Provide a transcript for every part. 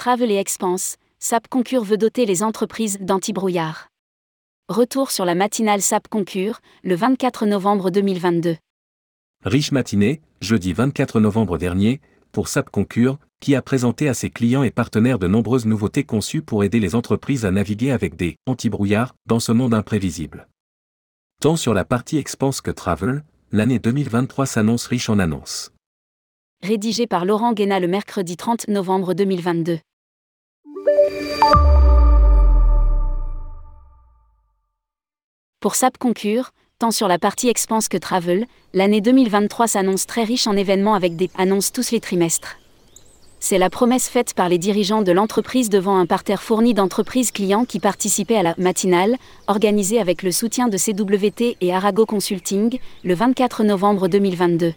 Travel et Expense, SAP Concure veut doter les entreprises d'anti-brouillard. Retour sur la matinale SAP Concure, le 24 novembre 2022. Riche matinée, jeudi 24 novembre dernier, pour SAP Concure, qui a présenté à ses clients et partenaires de nombreuses nouveautés conçues pour aider les entreprises à naviguer avec des anti-brouillards dans ce monde imprévisible. Tant sur la partie expense que travel, l'année 2023 s'annonce riche en annonces. Rédigé par Laurent Guéna le mercredi 30 novembre 2022. Pour SAP Concure, tant sur la partie expense que travel, l'année 2023 s'annonce très riche en événements avec des annonces tous les trimestres. C'est la promesse faite par les dirigeants de l'entreprise devant un parterre fourni d'entreprises clients qui participaient à la matinale, organisée avec le soutien de CWT et Arago Consulting, le 24 novembre 2022.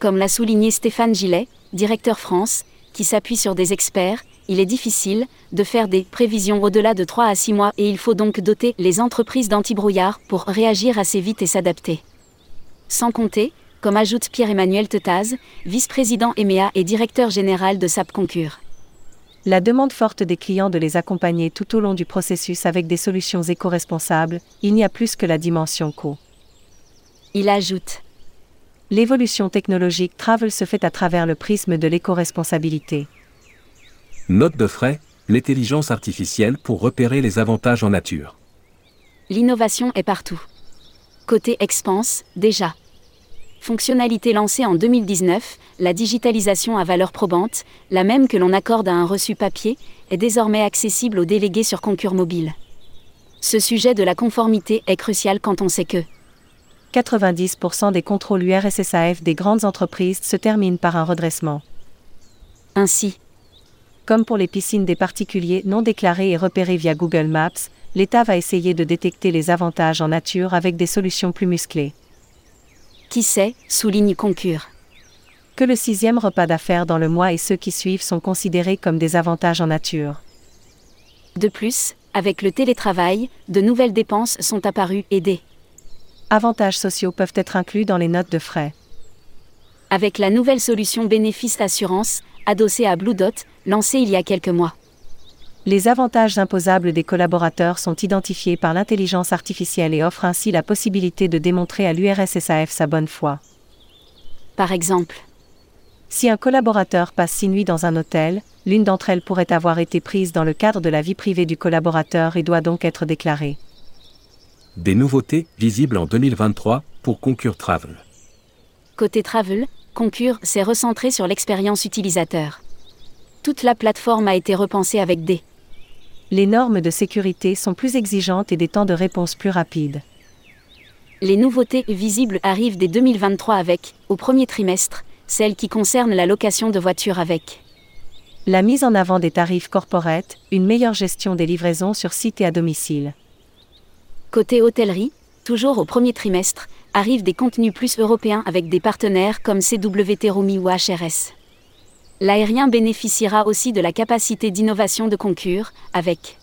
Comme l'a souligné Stéphane Gillet, directeur France, qui s'appuie sur des experts, il est difficile de faire des prévisions au-delà de 3 à 6 mois et il faut donc doter les entreprises d'anti-brouillard pour réagir assez vite et s'adapter. Sans compter, comme ajoute Pierre-Emmanuel Tetaz, vice-président EMEA et directeur général de SAP Concure. La demande forte des clients de les accompagner tout au long du processus avec des solutions éco-responsables, il n'y a plus que la dimension co. Il ajoute L'évolution technologique Travel se fait à travers le prisme de l'éco-responsabilité. Note de frais, l'intelligence artificielle pour repérer les avantages en nature. L'innovation est partout. Côté expense, déjà. Fonctionnalité lancée en 2019, la digitalisation à valeur probante, la même que l'on accorde à un reçu papier, est désormais accessible aux délégués sur Concure Mobile. Ce sujet de la conformité est crucial quand on sait que 90% des contrôles URSSAF des grandes entreprises se terminent par un redressement. Ainsi, comme pour les piscines des particuliers non déclarés et repérés via Google Maps, l'État va essayer de détecter les avantages en nature avec des solutions plus musclées. Qui sait, souligne Concure. Que le sixième repas d'affaires dans le mois et ceux qui suivent sont considérés comme des avantages en nature. De plus, avec le télétravail, de nouvelles dépenses sont apparues et des avantages sociaux peuvent être inclus dans les notes de frais. Avec la nouvelle solution Bénéfice Assurance, adossée à Blue Dot, lancée il y a quelques mois. Les avantages imposables des collaborateurs sont identifiés par l'intelligence artificielle et offrent ainsi la possibilité de démontrer à l'URSSAF sa bonne foi. Par exemple, si un collaborateur passe six nuits dans un hôtel, l'une d'entre elles pourrait avoir été prise dans le cadre de la vie privée du collaborateur et doit donc être déclarée. Des nouveautés visibles en 2023 pour Concure Travel. Côté Travel, Concure s'est recentré sur l'expérience utilisateur. Toute la plateforme a été repensée avec des les normes de sécurité sont plus exigeantes et des temps de réponse plus rapides. Les nouveautés visibles arrivent dès 2023 avec, au premier trimestre, celles qui concernent la location de voitures avec la mise en avant des tarifs corporate, une meilleure gestion des livraisons sur site et à domicile. Côté hôtellerie, toujours au premier trimestre, arrivent des contenus plus européens avec des partenaires comme CWT Rumi ou HRS. L'aérien bénéficiera aussi de la capacité d'innovation de Concure, avec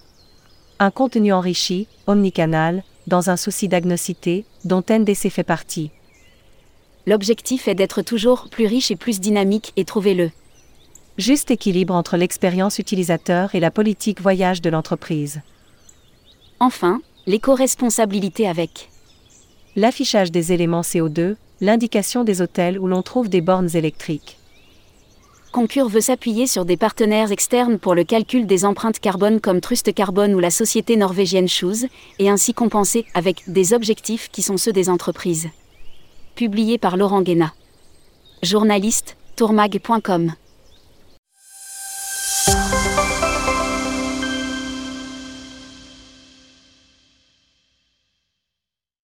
un contenu enrichi, omnicanal, dans un souci d'agnocité, dont NDC fait partie. L'objectif est d'être toujours plus riche et plus dynamique et trouver le juste équilibre entre l'expérience utilisateur et la politique voyage de l'entreprise. Enfin, l'éco-responsabilité avec l'affichage des éléments CO2, l'indication des hôtels où l'on trouve des bornes électriques. Concure veut s'appuyer sur des partenaires externes pour le calcul des empreintes carbone comme Trust Carbone ou la société norvégienne Shoes, et ainsi compenser avec des objectifs qui sont ceux des entreprises. Publié par Laurent Guéna. Journaliste, tourmag.com.